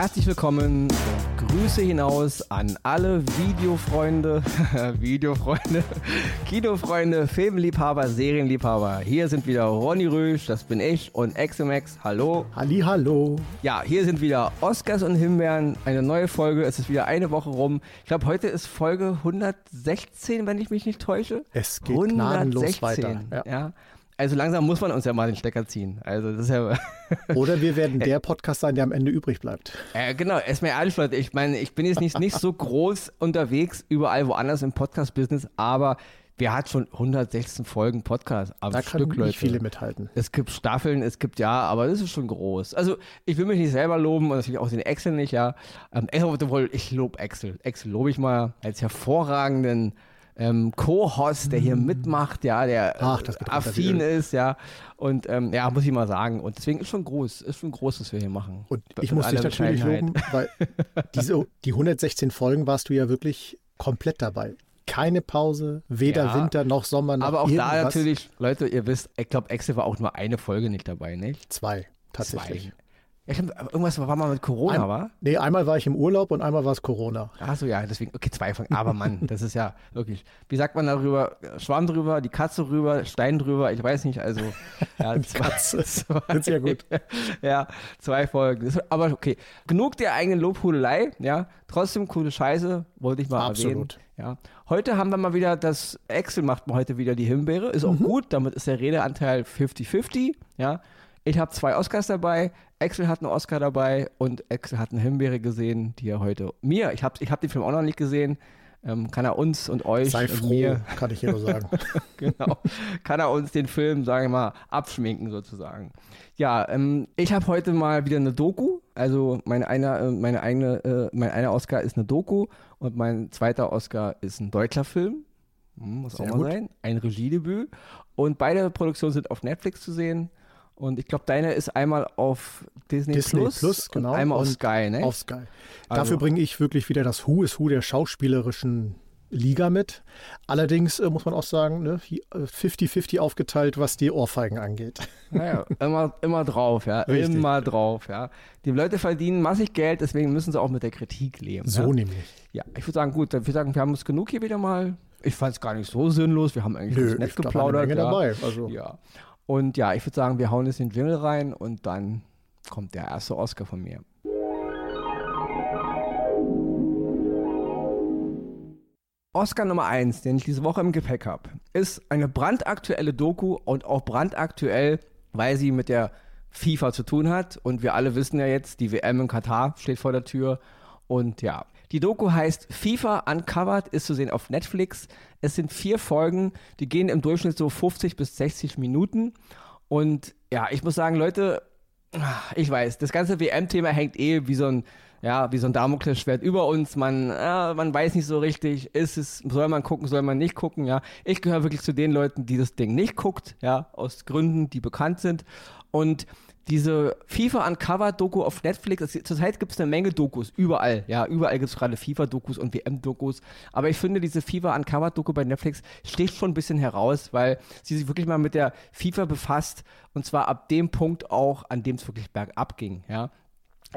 Herzlich willkommen. Grüße hinaus an alle Videofreunde, Videofreunde, Kinofreunde, Filmliebhaber, Serienliebhaber. Hier sind wieder Ronny Rösch, das bin ich, und XMX. Hallo. Halli, hallo. Ja, hier sind wieder Oscars und Himbeeren. Eine neue Folge. Es ist wieder eine Woche rum. Ich glaube, heute ist Folge 116, wenn ich mich nicht täusche. Es geht gnadenlos weiter. Ja. ja. Also langsam muss man uns ja mal den Stecker ziehen. Also das ist ja Oder wir werden der Podcast sein, der am Ende übrig bleibt. Äh, genau, erstmal ehrlich, Leute, ich meine, ich bin jetzt nicht, nicht so groß unterwegs, überall woanders im Podcast-Business, aber wir hat schon 116 Folgen Podcast am da Stück, kann Leute. nicht viele mithalten. Es gibt Staffeln, es gibt ja, aber das ist schon groß. Also ich will mich nicht selber loben und natürlich auch den Excel nicht, ja. Ähm, ich lobe Excel. Excel lobe ich mal als hervorragenden ähm, Co-Host, der hier Mm. mitmacht, ja, der Ach, äh, affin ist, ja. Und ähm, ja, muss ich mal sagen. Und deswegen ist schon groß, ist schon groß, was wir hier machen. Und ich muss dich natürlich loben, weil diese, die 116 Folgen warst du ja wirklich komplett dabei. Keine Pause, weder Ja, Winter noch Sommer noch Aber auch da irgendwas. natürlich, Leute, ihr wisst, ich glaube, Excel war auch nur eine Folge nicht dabei, nicht? Zwei, tatsächlich. Zwei. Ja, stimmt, irgendwas war mal mit Corona, Ein- war? Nee, einmal war ich im Urlaub und einmal war es Corona. Ach so, ja, deswegen, okay, zwei Folgen. Aber Mann, das ist ja wirklich, wie sagt man darüber? Schwamm drüber, die Katze rüber, Stein drüber, ich weiß nicht, also. Ja, zwei, Katze. zwei, Sehr gut. Ja, zwei Folgen. Das, aber okay, genug der eigenen Lobhudelei, ja. Trotzdem coole Scheiße, wollte ich mal Absolut. erwähnen. Ja. Heute haben wir mal wieder das, Excel macht mal heute wieder die Himbeere, ist Mhm. auch gut, damit ist der Redeanteil 50-50, ja. Ich habe zwei Oscars dabei, Axel hat einen Oscar dabei und Axel hat eine Himbeere gesehen, die er heute mir, ich habe ich hab den Film auch noch nicht gesehen, ähm, kann er uns und euch Sei und froh, mir, kann ich hier nur sagen. genau, kann er uns den Film, sagen wir mal, abschminken sozusagen. Ja, ähm, ich habe heute mal wieder eine Doku, also meine eine, äh, meine eigene, äh, mein einer Oscar ist eine Doku und mein zweiter Oscar ist ein deutscher Film. Hm, muss Sehr auch mal gut. sein. Ein Regiedebüt. Und beide Produktionen sind auf Netflix zu sehen. Und ich glaube, deine ist einmal auf Disney, Disney Plus, Plus, genau, und einmal auf und Sky, ne? Auf Sky. Also- Dafür bringe ich wirklich wieder das Who is Who der schauspielerischen Liga mit. Allerdings äh, muss man auch sagen, ne, hier, äh, 50-50 aufgeteilt, was die Ohrfeigen angeht. Naja, immer, immer drauf, ja. Richtig. Immer drauf, ja. Die Leute verdienen massig Geld, deswegen müssen sie auch mit der Kritik leben. So ja? nämlich. Ja, ich würde sagen, gut, dann würde ich sagen, wir haben uns genug hier wieder mal. Ich fand es gar nicht so sinnlos. Wir haben eigentlich Nö, nett geplaudert. eine Menge ja. dabei. Also. Ja. Und ja, ich würde sagen, wir hauen jetzt den Jingle rein und dann kommt der erste Oscar von mir. Oscar Nummer 1, den ich diese Woche im Gepäck habe, ist eine brandaktuelle Doku und auch brandaktuell, weil sie mit der FIFA zu tun hat. Und wir alle wissen ja jetzt, die WM in Katar steht vor der Tür. Und ja, die Doku heißt FIFA Uncovered, ist zu sehen auf Netflix. Es sind vier Folgen, die gehen im Durchschnitt so 50 bis 60 Minuten. Und ja, ich muss sagen, Leute, ich weiß, das ganze WM-Thema hängt eh wie so ein, ja, wie so ein Damoklesschwert über uns. Man, äh, man weiß nicht so richtig, ist es, soll man gucken, soll man nicht gucken, ja. Ich gehöre wirklich zu den Leuten, die das Ding nicht guckt, ja, aus Gründen, die bekannt sind. Und diese FIFA Uncovered-Doku auf Netflix, zurzeit gibt es eine Menge Dokus, überall, ja, überall gibt es gerade FIFA-Dokus und WM-Dokus, aber ich finde, diese FIFA Uncovered-Doku bei Netflix sticht schon ein bisschen heraus, weil sie sich wirklich mal mit der FIFA befasst. Und zwar ab dem Punkt auch, an dem es wirklich bergab ging, ja.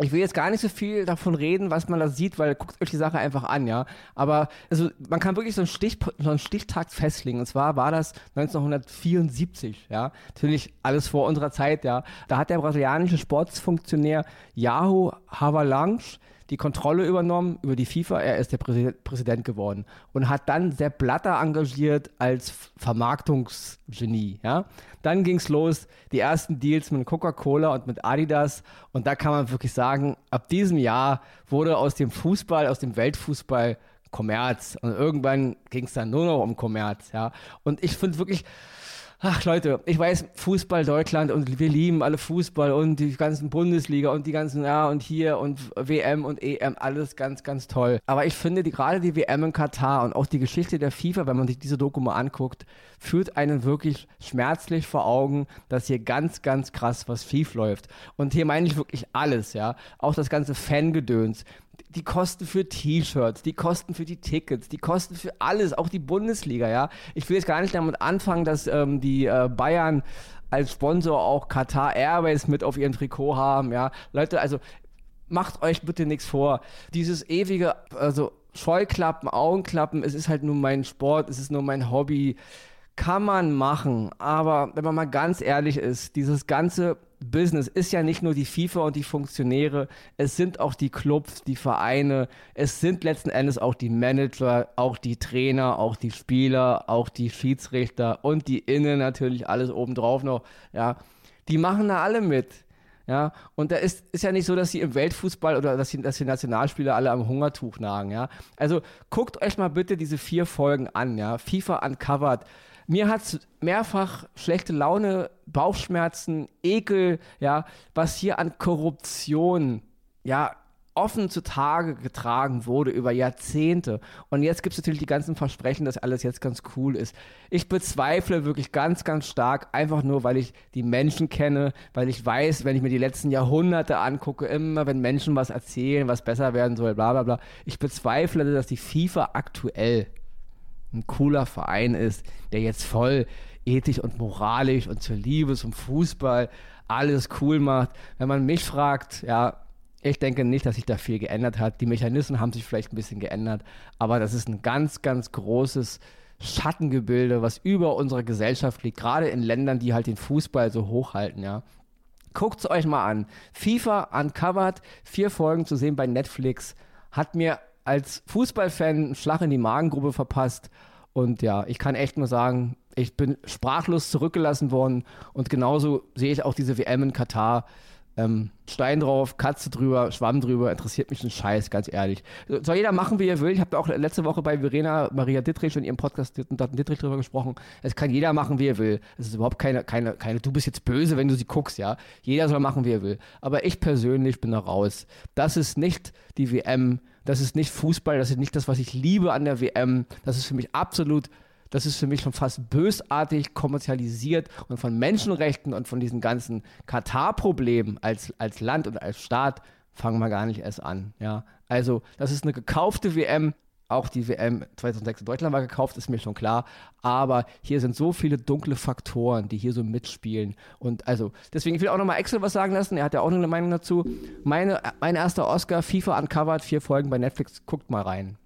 Ich will jetzt gar nicht so viel davon reden, was man da sieht, weil guckt euch die Sache einfach an, ja. Aber also man kann wirklich so einen, Stich, so einen Stichtag festlegen. Und zwar war das 1974, ja. Natürlich alles vor unserer Zeit, ja. Da hat der brasilianische Sportsfunktionär Yahoo Havelange die Kontrolle übernommen über die FIFA. Er ist der Präsi- Präsident geworden und hat dann Sepp Blatter engagiert als Vermarktungsgenie. Ja? Dann ging es los, die ersten Deals mit Coca-Cola und mit Adidas. Und da kann man wirklich sagen, ab diesem Jahr wurde aus dem Fußball, aus dem Weltfußball Kommerz. Und irgendwann ging es dann nur noch um Kommerz. Ja? Und ich finde wirklich, Ach Leute, ich weiß, Fußball Deutschland und wir lieben alle Fußball und die ganzen Bundesliga und die ganzen, ja, und hier und WM und EM, alles ganz, ganz toll. Aber ich finde, die, gerade die WM in Katar und auch die Geschichte der FIFA, wenn man sich diese Doku mal anguckt, führt einen wirklich schmerzlich vor Augen, dass hier ganz, ganz krass was schief läuft. Und hier meine ich wirklich alles, ja. Auch das ganze Fangedöns die Kosten für T-Shirts, die Kosten für die Tickets, die Kosten für alles, auch die Bundesliga, ja. Ich will jetzt gar nicht damit anfangen, dass ähm, die äh, Bayern als Sponsor auch Qatar Airways mit auf ihrem Trikot haben, ja. Leute, also macht euch bitte nichts vor. Dieses ewige, also Scheuklappen, Augenklappen, es ist halt nur mein Sport, es ist nur mein Hobby. Kann man machen, aber wenn man mal ganz ehrlich ist, dieses ganze Business ist ja nicht nur die FIFA und die Funktionäre, es sind auch die Clubs, die Vereine, es sind letzten Endes auch die Manager, auch die Trainer, auch die Spieler, auch die Schiedsrichter und die Innen natürlich alles obendrauf noch, ja. Die machen da alle mit. Ja, und da ist, ist ja nicht so, dass sie im Weltfußball oder dass die, dass die Nationalspieler alle am Hungertuch nagen, ja. Also guckt euch mal bitte diese vier Folgen an, ja. FIFA Uncovered. Mir hat es mehrfach schlechte Laune, Bauchschmerzen, Ekel, ja, was hier an Korruption, ja, offen zutage getragen wurde über Jahrzehnte. Und jetzt gibt es natürlich die ganzen Versprechen, dass alles jetzt ganz cool ist. Ich bezweifle wirklich ganz, ganz stark, einfach nur, weil ich die Menschen kenne, weil ich weiß, wenn ich mir die letzten Jahrhunderte angucke, immer wenn Menschen was erzählen, was besser werden soll, bla bla bla. Ich bezweifle, dass die FIFA aktuell ein cooler Verein ist, der jetzt voll ethisch und moralisch und zur Liebe zum Fußball alles cool macht. Wenn man mich fragt, ja, ich denke nicht, dass sich da viel geändert hat. Die Mechanismen haben sich vielleicht ein bisschen geändert, aber das ist ein ganz, ganz großes Schattengebilde, was über unsere Gesellschaft liegt, gerade in Ländern, die halt den Fußball so hochhalten, ja. Guckt es euch mal an. FIFA Uncovered, vier Folgen zu sehen bei Netflix, hat mir als Fußballfan Schlag in die Magengrube verpasst. Und ja, ich kann echt nur sagen, ich bin sprachlos zurückgelassen worden. Und genauso sehe ich auch diese WM in Katar. Ähm, Stein drauf, Katze drüber, Schwamm drüber, interessiert mich ein Scheiß, ganz ehrlich. Soll jeder machen, wie er will. Ich habe auch letzte Woche bei Verena Maria Dittrich in ihrem Podcast Dittrich drüber gesprochen. Es kann jeder machen, wie er will. Es ist überhaupt keine, keine, keine, du bist jetzt böse, wenn du sie guckst, ja. Jeder soll machen, wie er will. Aber ich persönlich bin da raus. Das ist nicht die WM, das ist nicht Fußball, das ist nicht das, was ich liebe an der WM. Das ist für mich absolut das ist für mich schon fast bösartig kommerzialisiert und von Menschenrechten und von diesen ganzen Katar-Problemen als, als Land und als Staat fangen wir gar nicht erst an. Ja? Also, das ist eine gekaufte WM. Auch die WM 2006 in Deutschland war gekauft, ist mir schon klar. Aber hier sind so viele dunkle Faktoren, die hier so mitspielen. Und also, deswegen, ich will auch nochmal Axel was sagen lassen. Er hat ja auch eine Meinung dazu. Meine, mein erster Oscar, FIFA Uncovered, vier Folgen bei Netflix. Guckt mal rein.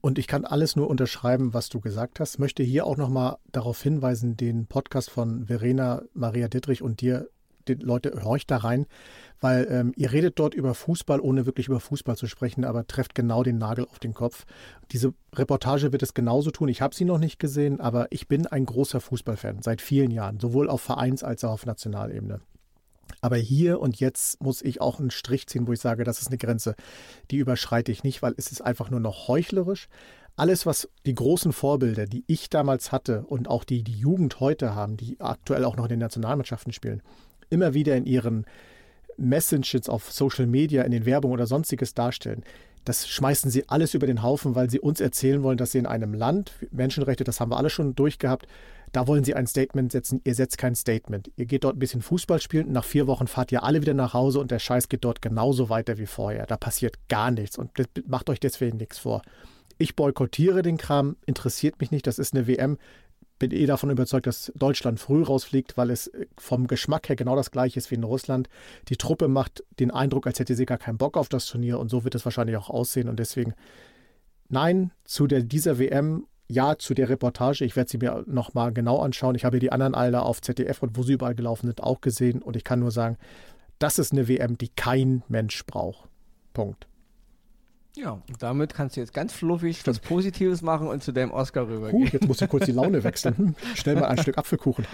Und ich kann alles nur unterschreiben, was du gesagt hast. Möchte hier auch nochmal darauf hinweisen, den Podcast von Verena, Maria Dittrich und dir, die Leute, horcht da rein, weil ähm, ihr redet dort über Fußball, ohne wirklich über Fußball zu sprechen, aber trefft genau den Nagel auf den Kopf. Diese Reportage wird es genauso tun. Ich habe sie noch nicht gesehen, aber ich bin ein großer Fußballfan seit vielen Jahren, sowohl auf Vereins- als auch auf Nationalebene. Aber hier und jetzt muss ich auch einen Strich ziehen, wo ich sage, das ist eine Grenze, die überschreite ich nicht, weil es ist einfach nur noch heuchlerisch. Alles, was die großen Vorbilder, die ich damals hatte und auch die die Jugend heute haben, die aktuell auch noch in den Nationalmannschaften spielen, immer wieder in ihren Messages auf Social Media, in den Werbungen oder sonstiges darstellen, das schmeißen sie alles über den Haufen, weil sie uns erzählen wollen, dass sie in einem Land, Menschenrechte, das haben wir alle schon durchgehabt, da wollen sie ein Statement setzen. Ihr setzt kein Statement. Ihr geht dort ein bisschen Fußball spielen nach vier Wochen fahrt ihr alle wieder nach Hause und der Scheiß geht dort genauso weiter wie vorher. Da passiert gar nichts und macht euch deswegen nichts vor. Ich boykottiere den Kram, interessiert mich nicht. Das ist eine WM. Bin eh davon überzeugt, dass Deutschland früh rausfliegt, weil es äh, vom Geschmack her genau das gleiche ist wie in Russland. Die Truppe macht den Eindruck, als hätte sie gar keinen Bock auf das Turnier und so wird es wahrscheinlich auch aussehen. Und deswegen nein zu der, dieser WM ja zu der Reportage. Ich werde sie mir nochmal genau anschauen. Ich habe die anderen alle auf ZDF und wo sie überall gelaufen sind auch gesehen. Und ich kann nur sagen, das ist eine WM, die kein Mensch braucht. Punkt. Ja, und damit kannst du jetzt ganz fluffig was Positives machen und zu deinem Oscar rübergehen. Huh, jetzt musst du kurz die Laune wechseln. Hm, schnell mal ein Stück Apfelkuchen.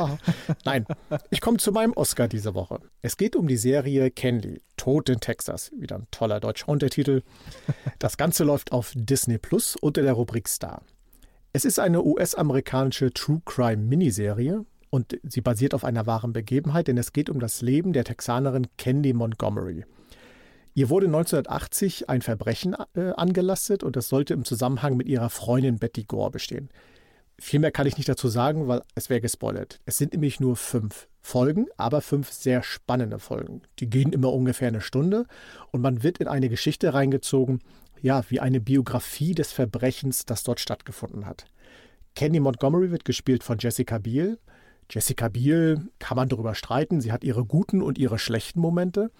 Nein, ich komme zu meinem Oscar diese Woche. Es geht um die Serie Candy, Tod in Texas. Wieder ein toller deutscher Untertitel. Das Ganze läuft auf Disney Plus unter der Rubrik Star. Es ist eine US-amerikanische True Crime Miniserie und sie basiert auf einer wahren Begebenheit, denn es geht um das Leben der Texanerin Candy Montgomery. Ihr wurde 1980 ein Verbrechen äh, angelastet und das sollte im Zusammenhang mit ihrer Freundin Betty Gore bestehen. Viel mehr kann ich nicht dazu sagen, weil es wäre gespoilert. Es sind nämlich nur fünf Folgen, aber fünf sehr spannende Folgen. Die gehen immer ungefähr eine Stunde und man wird in eine Geschichte reingezogen, ja, wie eine Biografie des Verbrechens, das dort stattgefunden hat. Candy Montgomery wird gespielt von Jessica Biel. Jessica Biel kann man darüber streiten. Sie hat ihre guten und ihre schlechten Momente.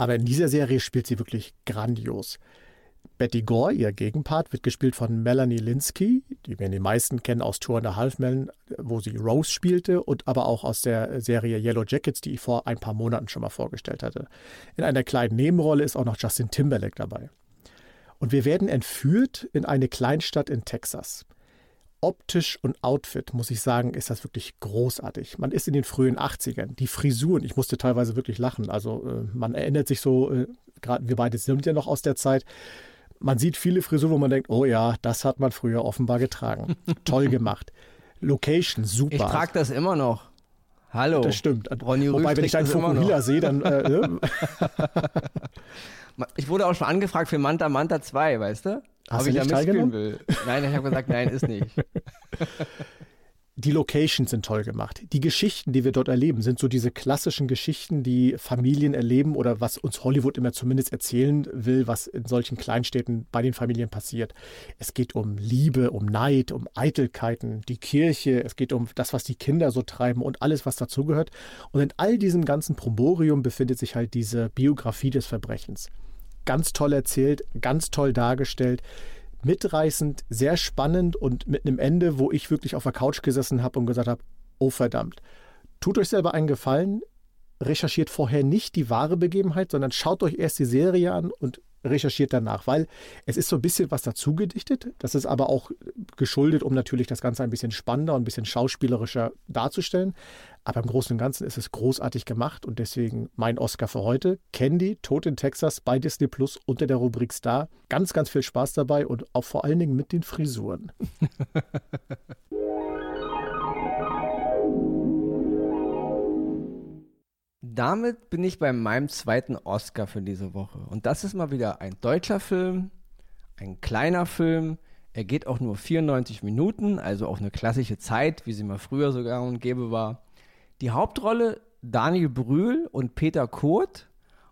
Aber in dieser Serie spielt sie wirklich grandios. Betty Gore, ihr Gegenpart, wird gespielt von Melanie Linsky, die wir die meisten kennen aus Tour and a Half Men, wo sie Rose spielte und aber auch aus der Serie Yellow Jackets, die ich vor ein paar Monaten schon mal vorgestellt hatte. In einer kleinen Nebenrolle ist auch noch Justin Timberlake dabei. Und wir werden entführt in eine Kleinstadt in Texas optisch und Outfit, muss ich sagen, ist das wirklich großartig. Man ist in den frühen 80ern. Die Frisuren, ich musste teilweise wirklich lachen. Also äh, man erinnert sich so, äh, gerade wir beide sind ja noch aus der Zeit. Man sieht viele Frisuren, wo man denkt, oh ja, das hat man früher offenbar getragen. Toll gemacht. Location, super. Ich trage das immer noch. Hallo. Das stimmt. Ronny Wobei, wenn ich deinen Fokuhila sehe, dann. Äh, ne? ich wurde auch schon angefragt für Manta Manta 2, weißt du? Hast Ob du ich nicht da mitspielen will. Nein, ich habe gesagt, nein, ist nicht. Die Locations sind toll gemacht. Die Geschichten, die wir dort erleben, sind so diese klassischen Geschichten, die Familien erleben oder was uns Hollywood immer zumindest erzählen will, was in solchen Kleinstädten bei den Familien passiert. Es geht um Liebe, um Neid, um Eitelkeiten, die Kirche, es geht um das, was die Kinder so treiben und alles, was dazugehört. Und in all diesem ganzen Promborium befindet sich halt diese Biografie des Verbrechens ganz toll erzählt, ganz toll dargestellt, mitreißend, sehr spannend und mit einem Ende, wo ich wirklich auf der Couch gesessen habe und gesagt habe, oh verdammt. Tut euch selber einen Gefallen, recherchiert vorher nicht die wahre Begebenheit, sondern schaut euch erst die Serie an und recherchiert danach, weil es ist so ein bisschen was dazu gedichtet. Das ist aber auch geschuldet, um natürlich das Ganze ein bisschen spannender und ein bisschen schauspielerischer darzustellen. Aber im Großen und Ganzen ist es großartig gemacht und deswegen mein Oscar für heute. Candy, Tod in Texas bei Disney Plus unter der Rubrik Star. Ganz, ganz viel Spaß dabei und auch vor allen Dingen mit den Frisuren. damit bin ich bei meinem zweiten Oscar für diese Woche. Und das ist mal wieder ein deutscher Film, ein kleiner Film. Er geht auch nur 94 Minuten, also auch eine klassische Zeit, wie sie mal früher sogar und gäbe war. Die Hauptrolle Daniel Brühl und Peter Kurt.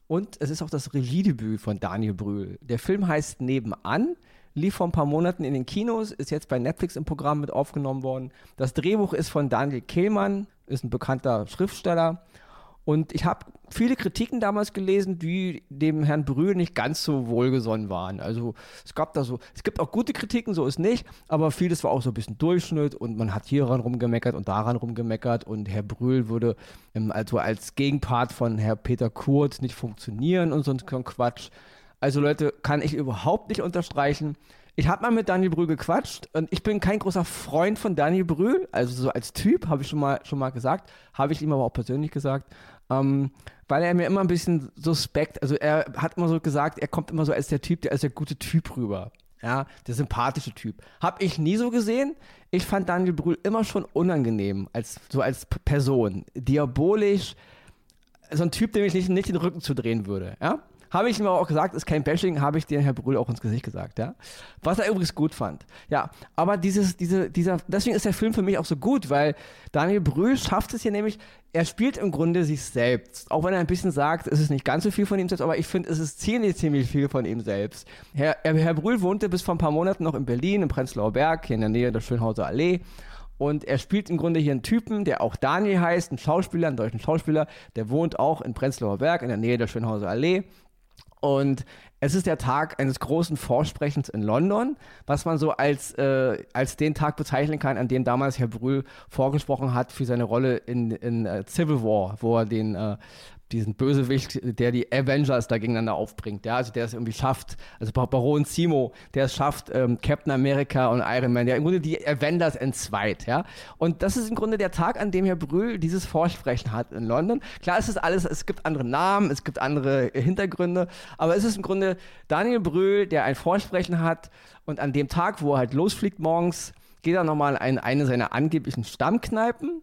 Und es ist auch das Regiedebüt von Daniel Brühl. Der Film heißt Nebenan, lief vor ein paar Monaten in den Kinos, ist jetzt bei Netflix im Programm mit aufgenommen worden. Das Drehbuch ist von Daniel Kehlmann, ist ein bekannter Schriftsteller. Und ich habe viele Kritiken damals gelesen, die dem Herrn Brühl nicht ganz so wohlgesonnen waren. Also es gab da so, es gibt auch gute Kritiken, so ist nicht, aber vieles war auch so ein bisschen Durchschnitt und man hat hieran rumgemeckert und daran rumgemeckert und Herr Brühl würde ähm, also als Gegenpart von Herr Peter Kurt nicht funktionieren und so ein Quatsch. Also Leute, kann ich überhaupt nicht unterstreichen. Ich habe mal mit Daniel Brühl gequatscht und ich bin kein großer Freund von Daniel Brühl, also so als Typ, habe ich schon mal, schon mal gesagt, habe ich ihm aber auch persönlich gesagt, ähm, weil er mir immer ein bisschen suspekt, also er hat immer so gesagt, er kommt immer so als der Typ, der als der gute Typ rüber. Ja, der sympathische Typ. Hab ich nie so gesehen. Ich fand Daniel Brühl immer schon unangenehm, als, so als Person. Diabolisch. So ein Typ, dem ich nicht, nicht den Rücken zudrehen würde. Ja? Habe ich ihm auch gesagt, ist kein Bashing, habe ich den Herr Brühl auch ins Gesicht gesagt, ja. Was er übrigens gut fand. Ja, aber dieses, diese, dieser, deswegen ist der Film für mich auch so gut, weil Daniel Brühl schafft es hier nämlich, er spielt im Grunde sich selbst. Auch wenn er ein bisschen sagt, es ist nicht ganz so viel von ihm selbst, aber ich finde, es ist ziemlich, ziemlich viel von ihm selbst. Herr, Herr Brühl wohnte bis vor ein paar Monaten noch in Berlin, im Prenzlauer Berg, hier in der Nähe der Schönhauser Allee. Und er spielt im Grunde hier einen Typen, der auch Daniel heißt, ein Schauspieler, einen deutschen Schauspieler, der wohnt auch in Prenzlauer Berg in der Nähe der Schönhauser Allee. Und es ist der Tag eines großen Vorsprechens in London, was man so als, äh, als den Tag bezeichnen kann, an dem damals Herr Brühl vorgesprochen hat für seine Rolle in, in uh, Civil War, wo er den äh, diesen Bösewicht, der die Avengers da gegeneinander aufbringt, ja, also der es irgendwie schafft, also Baron Simo, der es schafft, ähm, Captain America und Iron Man, der im Grunde die Avengers entzweit, ja, und das ist im Grunde der Tag, an dem Herr Brühl dieses Vorsprechen hat in London. Klar, es ist alles, es gibt andere Namen, es gibt andere Hintergründe, aber es ist im Grunde Daniel Brühl, der ein Vorsprechen hat und an dem Tag, wo er halt losfliegt morgens, geht er nochmal in eine seiner angeblichen Stammkneipen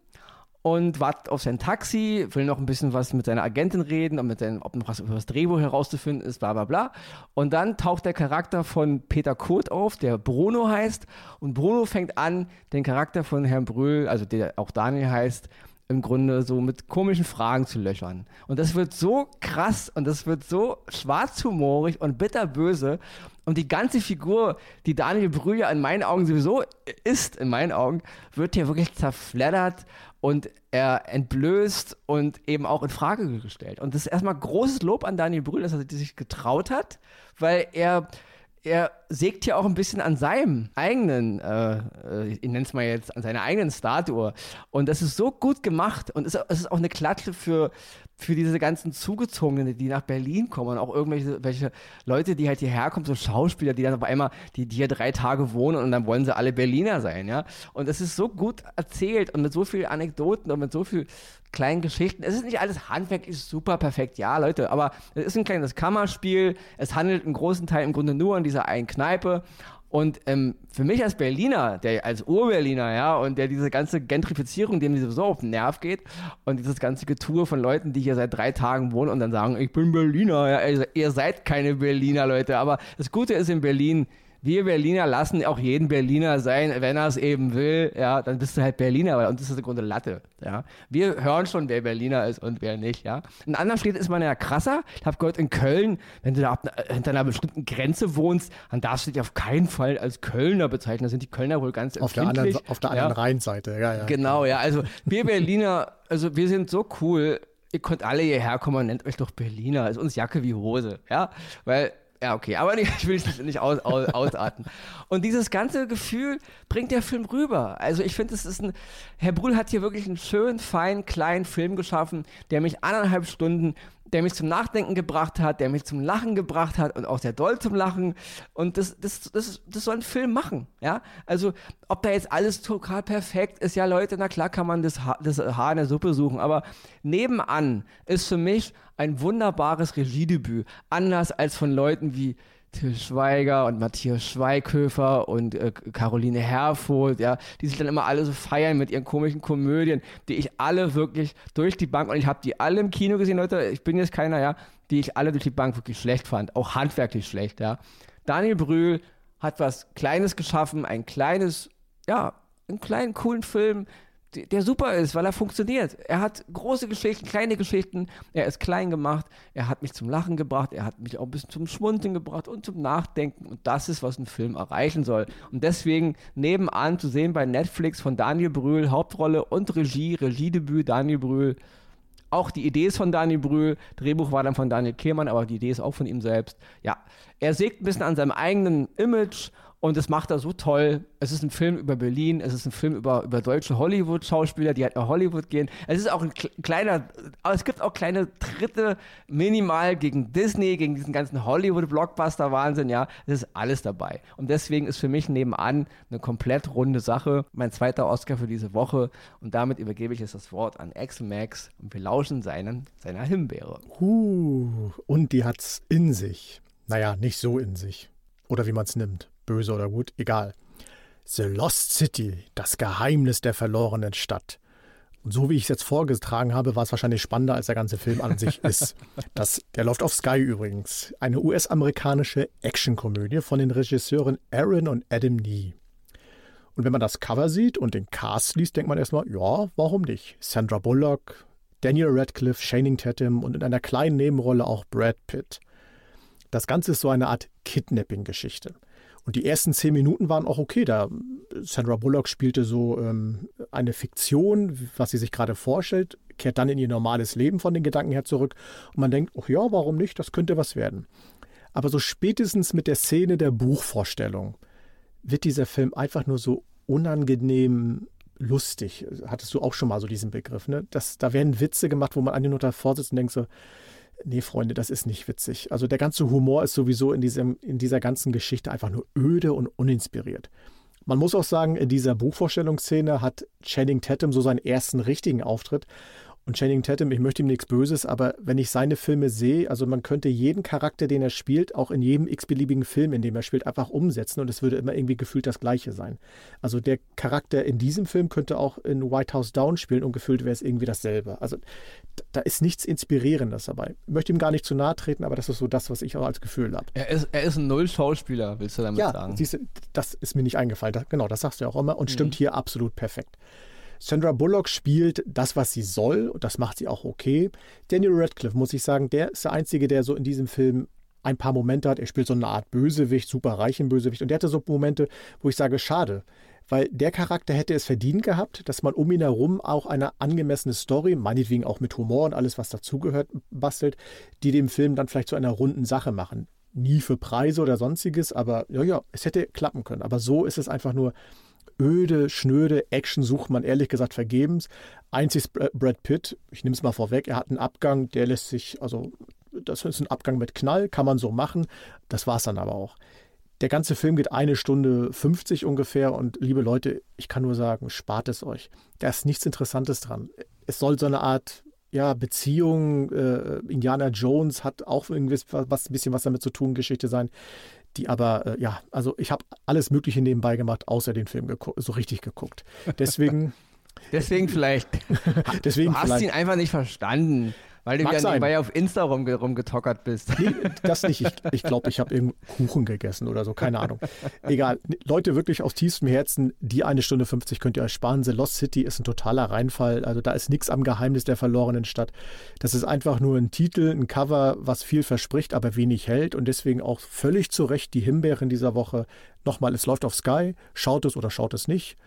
und wartet auf sein Taxi, will noch ein bisschen was mit seiner Agentin reden und mit seinem, ob noch was über das Drehbuch herauszufinden ist, bla bla bla. Und dann taucht der Charakter von Peter Kurt auf, der Bruno heißt. Und Bruno fängt an, den Charakter von Herrn Brühl, also der auch Daniel heißt, im Grunde so mit komischen Fragen zu löchern. Und das wird so krass und das wird so schwarzhumorig und bitterböse. Und die ganze Figur, die Daniel Brühe in meinen Augen sowieso ist, in meinen Augen, wird hier wirklich zerfleddert und er entblößt und eben auch in Frage gestellt. Und das ist erstmal großes Lob an Daniel Brühl, dass er sich getraut hat, weil er er sägt ja auch ein bisschen an seinem eigenen, äh, äh ich nenne es mal jetzt, an seiner eigenen Statue. Und das ist so gut gemacht und es ist auch eine Klatsche für, für diese ganzen Zugezogenen, die nach Berlin kommen und auch irgendwelche welche Leute, die halt hierher kommen, so Schauspieler, die dann auf einmal, die, die hier drei Tage wohnen und dann wollen sie alle Berliner sein, ja. Und es ist so gut erzählt und mit so vielen Anekdoten und mit so viel kleinen Geschichten. Es ist nicht alles Handwerk, ist super perfekt, ja, Leute, aber es ist ein kleines Kammerspiel. Es handelt im großen Teil im Grunde nur an dieser einen Kneipe und ähm, für mich als Berliner, der als Ur-Berliner, ja, und der diese ganze Gentrifizierung, dem sowieso auf den Nerv geht, und dieses ganze Getue von Leuten, die hier seit drei Tagen wohnen und dann sagen, ich bin Berliner, ja, ihr seid keine Berliner, Leute. Aber das Gute ist in Berlin, wir Berliner lassen auch jeden Berliner sein, wenn er es eben will, ja, dann bist du halt Berliner, weil uns ist das im Grunde Latte, ja. Wir hören schon, wer Berliner ist und wer nicht, ja. In anderen Städten ist man ja krasser. Ich habe gehört, in Köln, wenn du da hinter einer bestimmten Grenze wohnst, dann darfst du dich auf keinen Fall als Kölner bezeichnen. Da sind die Kölner wohl ganz auf der anderen Auf der anderen ja. Rheinseite, ja, ja. Genau, ja. Also wir Berliner, also wir sind so cool, ihr könnt alle hierher kommen und nennt euch doch Berliner. Ist uns Jacke wie Hose, ja. Weil ja, okay, aber ich will es nicht aus, aus, ausarten. Und dieses ganze Gefühl bringt der Film rüber. Also ich finde, es ist ein, Herr Brühl hat hier wirklich einen schönen, feinen, kleinen Film geschaffen, der mich anderthalb Stunden der mich zum Nachdenken gebracht hat, der mich zum Lachen gebracht hat und auch sehr doll zum Lachen. Und das, das, das, das soll ein Film machen, ja. Also, ob da jetzt alles total perfekt ist, ja, Leute, na klar kann man das, ha das Haar in der Suppe suchen, aber nebenan ist für mich ein wunderbares Regiedebüt. Anders als von Leuten wie Till Schweiger und Matthias Schweighöfer und äh, Caroline Herfurth, ja, die sich dann immer alle so feiern mit ihren komischen Komödien, die ich alle wirklich durch die Bank, und ich habe die alle im Kino gesehen, Leute, ich bin jetzt keiner, ja, die ich alle durch die Bank wirklich schlecht fand, auch handwerklich schlecht, ja. Daniel Brühl hat was Kleines geschaffen, ein kleines, ja, einen kleinen, coolen Film, der super ist, weil er funktioniert. Er hat große Geschichten, kleine Geschichten, er ist klein gemacht, er hat mich zum Lachen gebracht, er hat mich auch ein bisschen zum Schmunzeln gebracht und zum Nachdenken und das ist, was ein Film erreichen soll. Und deswegen nebenan zu sehen bei Netflix von Daniel Brühl, Hauptrolle und Regie, Regiedebüt Daniel Brühl. Auch die Idee ist von Daniel Brühl, Drehbuch war dann von Daniel Kehlmann, aber die Idee ist auch von ihm selbst. Ja, er sägt ein bisschen an seinem eigenen Image und das macht er so toll. Es ist ein Film über Berlin, es ist ein Film über, über deutsche Hollywood-Schauspieler, die halt nach Hollywood gehen. Es ist auch ein kleiner, aber es gibt auch kleine Tritte, minimal gegen Disney, gegen diesen ganzen Hollywood-Blockbuster-Wahnsinn, ja. Es ist alles dabei. Und deswegen ist für mich nebenan eine komplett runde Sache. Mein zweiter Oscar für diese Woche. Und damit übergebe ich jetzt das Wort an Axel Max und wir lauschen seinen, seiner Himbeere. Uh, und die hat's in sich. Naja, nicht so in sich. Oder wie man es nimmt böse oder gut, egal. The Lost City, das Geheimnis der verlorenen Stadt. Und so wie ich es jetzt vorgetragen habe, war es wahrscheinlich spannender, als der ganze Film an sich ist. Das, der läuft auf Sky übrigens. Eine US-amerikanische Actionkomödie von den Regisseuren Aaron und Adam Nee. Und wenn man das Cover sieht und den Cast liest, denkt man erstmal, ja, warum nicht? Sandra Bullock, Daniel Radcliffe, Channing Tatum und in einer kleinen Nebenrolle auch Brad Pitt. Das Ganze ist so eine Art Kidnapping-Geschichte. Und die ersten zehn Minuten waren auch okay. Da Sandra Bullock spielte so ähm, eine Fiktion, was sie sich gerade vorstellt, kehrt dann in ihr normales Leben von den Gedanken her zurück. Und man denkt, ach ja, warum nicht? Das könnte was werden. Aber so spätestens mit der Szene der Buchvorstellung wird dieser Film einfach nur so unangenehm lustig. Hattest du auch schon mal so diesen Begriff, ne? Das, da werden Witze gemacht, wo man eigentlich nur davor sitzt und denkt so, nee, Freunde, das ist nicht witzig. Also der ganze Humor ist sowieso in, diesem, in dieser ganzen Geschichte einfach nur öde und uninspiriert. Man muss auch sagen, in dieser Buchvorstellungsszene hat Channing Tatum so seinen ersten richtigen Auftritt und Channing Tatum, ich möchte ihm nichts Böses, aber wenn ich seine Filme sehe, also man könnte jeden Charakter, den er spielt, auch in jedem x-beliebigen Film, in dem er spielt, einfach umsetzen und es würde immer irgendwie gefühlt das Gleiche sein. Also der Charakter in diesem Film könnte auch in White House Down spielen und gefühlt wäre es irgendwie dasselbe. Also da ist nichts Inspirierendes dabei. Ich möchte ihm gar nicht zu nahe treten, aber das ist so das, was ich auch als Gefühl habe. Er ist, er ist ein Null-Schauspieler, willst du damit ja, sagen? Ja, das ist mir nicht eingefallen. Das, genau, das sagst du ja auch immer und mhm. stimmt hier absolut perfekt. Sandra Bullock spielt das, was sie soll, und das macht sie auch okay. Daniel Radcliffe, muss ich sagen, der ist der Einzige, der so in diesem Film ein paar Momente hat. Er spielt so eine Art Bösewicht, super reichen Bösewicht. Und der hatte so Momente, wo ich sage, schade. Weil der Charakter hätte es verdient gehabt, dass man um ihn herum auch eine angemessene Story, meinetwegen auch mit Humor und alles, was dazugehört, bastelt, die dem Film dann vielleicht zu einer runden Sache machen. Nie für Preise oder sonstiges, aber ja, ja, es hätte klappen können. Aber so ist es einfach nur öde, schnöde Action sucht man ehrlich gesagt vergebens. Einzig Brad Pitt, ich nehme es mal vorweg, er hat einen Abgang, der lässt sich, also das ist ein Abgang mit Knall, kann man so machen. Das war es dann aber auch. Der ganze Film geht eine Stunde 50 ungefähr und liebe Leute, ich kann nur sagen, spart es euch. Da ist nichts Interessantes dran. Es soll so eine Art ja, Beziehung, äh, Indiana Jones hat auch irgendwie was, ein bisschen was damit zu tun, Geschichte sein, die aber, äh, ja, also ich habe alles Mögliche nebenbei gemacht, außer den Film so richtig geguckt. Deswegen. Deswegen vielleicht. Deswegen du hast vielleicht. ihn einfach nicht verstanden. Weil du ja nebenbei auf Insta rum, rumgetockert bist. Nee, das nicht. Ich glaube, ich, glaub, ich habe irgendeinen Kuchen gegessen oder so, keine Ahnung. Egal. Leute, wirklich aus tiefstem Herzen, die eine Stunde 50 könnt ihr euch sparen. The Lost City ist ein totaler Reinfall. Also da ist nichts am Geheimnis der verlorenen Stadt. Das ist einfach nur ein Titel, ein Cover, was viel verspricht, aber wenig hält und deswegen auch völlig zu Recht die Himbeeren dieser Woche. Nochmal, es läuft auf Sky. Schaut es oder schaut es nicht.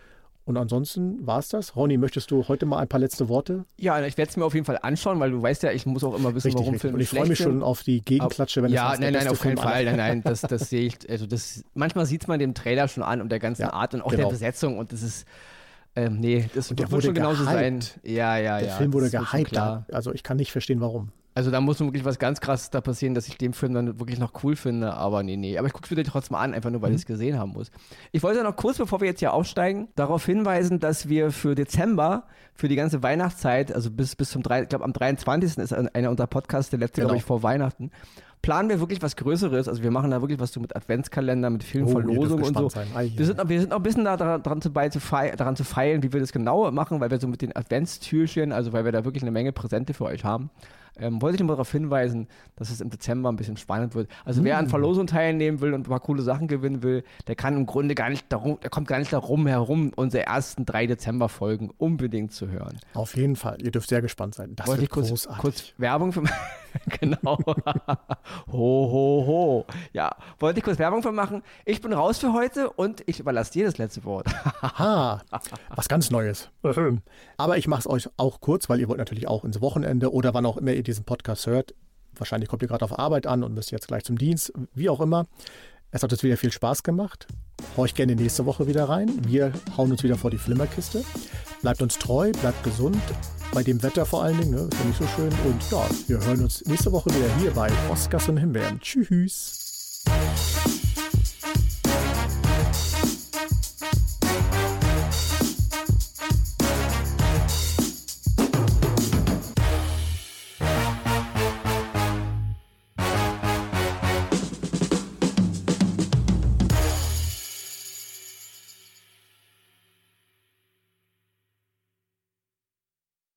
Und ansonsten war es das. Ronny, möchtest du heute mal ein paar letzte Worte? Ja, ich werde es mir auf jeden Fall anschauen, weil du weißt ja, ich muss auch immer wissen, Richtig, warum richtig. Filme Und ich freue mich schon auf die Gegenklatsche, wenn es ja, der nein, nein, auf keinen Fall. Nein, nein, das, das sehe ich. Also das, manchmal sieht man dem Trailer schon an und der ganzen Ja, Art und auch genau. der Besetzung und das ist, ähm, nee, das Und der wird wurde schon genauso sein. gehypt. Ja, ja, Der ja. Film wurde das gehypt. Also ich kann nicht verstehen, warum. Also da muss wirklich was ganz krasses da passieren, dass ich den Film dann wirklich noch cool finde, aber nee, nee. Aber ich gucke es mir trotzdem an, einfach nur, weil Mhm. ich es gesehen haben muss. Ich wollte noch kurz, bevor wir jetzt hier aufsteigen, darauf hinweisen, dass wir für Dezember, für die ganze Weihnachtszeit, also bis, bis zum, ich glaube am 23. ist einer unserer Podcasts, der letzte, Genau. glaube ich, vor Weihnachten, planen wir wirklich was Größeres. Also wir machen da wirklich was so mit Adventskalender, mit vielen Oh, Verlosungen und so. Ei, Wir sind, noch, wir sind noch ein bisschen da, daran, daran, zu, bei, zu fei daran zu feilen, wie wir das genau machen, weil wir so mit den Adventstürchen, also weil wir da wirklich eine Menge Präsente für euch haben. Ähm, wollte ich nur darauf hinweisen, dass es im Dezember ein bisschen spannend wird. Also wer an Mm. Verlosungen teilnehmen will und ein paar coole Sachen gewinnen will, der kann im Grunde gar nicht darum, der kommt gar nicht darum herum, unsere ersten drei Dezember-Folgen unbedingt zu hören. Auf jeden Fall. Ihr dürft sehr gespannt sein. Das Wollte wird ich kurz, großartig. kurz Werbung für genau. ho, ho, ho. Ja, wollte ich kurz Werbung für machen. Ich bin raus für heute und ich überlasse dir das letzte Wort. Aha, was ganz Neues. Aber ich mache es euch auch kurz, weil ihr wollt natürlich auch ins Wochenende oder wann auch immer ihr diesen Podcast hört. Wahrscheinlich kommt ihr gerade auf Arbeit an und müsst jetzt gleich zum Dienst, wie auch immer. Es hat uns wieder viel Spaß gemacht. Horcht gerne nächste Woche wieder rein. Wir hauen uns wieder vor die Flimmerkiste. Bleibt uns treu, bleibt gesund. Bei dem Wetter vor allen Dingen, ne? ist ja nicht so schön. Und ja, wir hören uns nächste Woche wieder hier bei Oscars und Himbeeren. Tschüss.